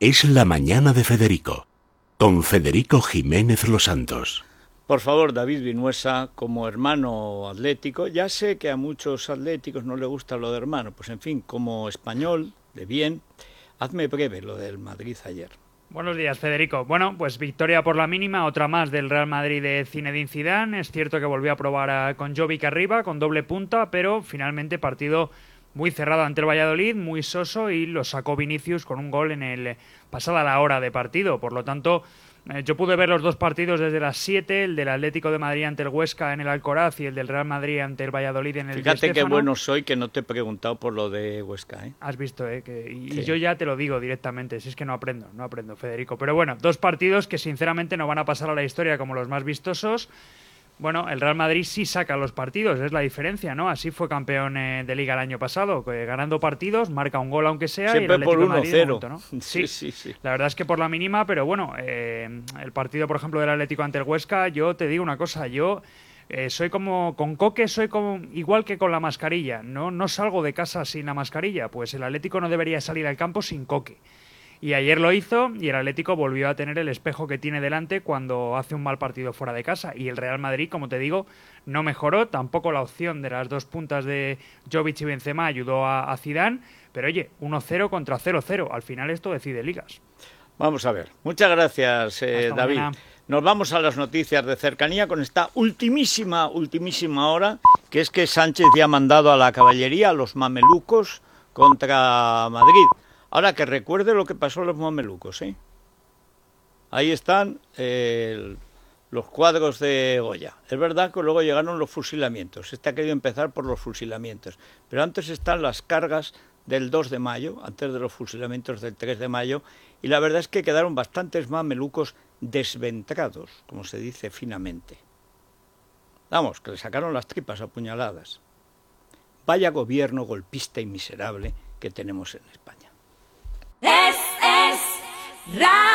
Es la mañana de Federico, con Federico Jiménez Los Santos. Por favor, David Vinuesa, como hermano atlético, ya sé que a muchos atléticos no le gusta lo de hermano, pues en fin, como español, de bien, hazme breve lo del Madrid ayer. Buenos días, Federico. Bueno, pues victoria por la mínima, otra más del Real Madrid de Zinedine Zidane. Es cierto que volvió a probar con Jovic arriba, con doble punta, pero finalmente partido muy cerrado ante el Valladolid, muy soso y lo sacó Vinicius con un gol en el pasada la hora de partido. Por lo tanto, eh, yo pude ver los dos partidos desde las 7, el del Atlético de Madrid ante el Huesca en el Alcoraz y el del Real Madrid ante el Valladolid en el Fíjate qué bueno soy que no te he preguntado por lo de Huesca. ¿eh? Has visto, ¿eh? Que, y, yo ya te lo digo directamente, si es que no aprendo, no aprendo, Federico. Pero bueno, dos partidos que sinceramente no van a pasar a la historia como los más vistosos. Bueno, el Real Madrid sí saca los partidos, es la diferencia, ¿no? Así fue campeón eh, de Liga el año pasado, ganando partidos, marca un gol aunque sea Siempre y el por 1-0. ¿no? Sí, sí, sí, La verdad es que por la mínima, pero bueno, eh, el partido, por ejemplo, del Atlético ante el Huesca, yo te digo una cosa, yo eh, soy como con Coque, soy como igual que con la mascarilla, no no salgo de casa sin la mascarilla, pues el Atlético no debería salir al campo sin Coque. Y ayer lo hizo y el Atlético volvió a tener el espejo que tiene delante cuando hace un mal partido fuera de casa. Y el Real Madrid, como te digo, no mejoró. Tampoco la opción de las dos puntas de Jovic y Benzema ayudó a, Zidane. Pero oye, 1-0 contra 0-0. Al final esto decide ligas. Vamos a ver. Muchas gracias, eh, David. Nos vamos a las noticias de cercanía con esta ultimísima, ultimísima hora, que es que Sánchez ya ha mandado a la caballería, a los mamelucos, contra Madrid. Ahora que recuerde lo que pasó a los mamelucos, ¿eh? Ahí están eh, los cuadros de Goya. Es verdad que luego llegaron los fusilamientos. Este ha querido empezar por los fusilamientos. Pero antes están las cargas del 2 de mayo, antes de los fusilamientos del 3 de mayo. Y la verdad es que quedaron bastantes mamelucos desventrados, como se dice finamente. Vamos, que le sacaron las tripas apuñaladas. Vaya gobierno golpista y miserable que tenemos en España. Es,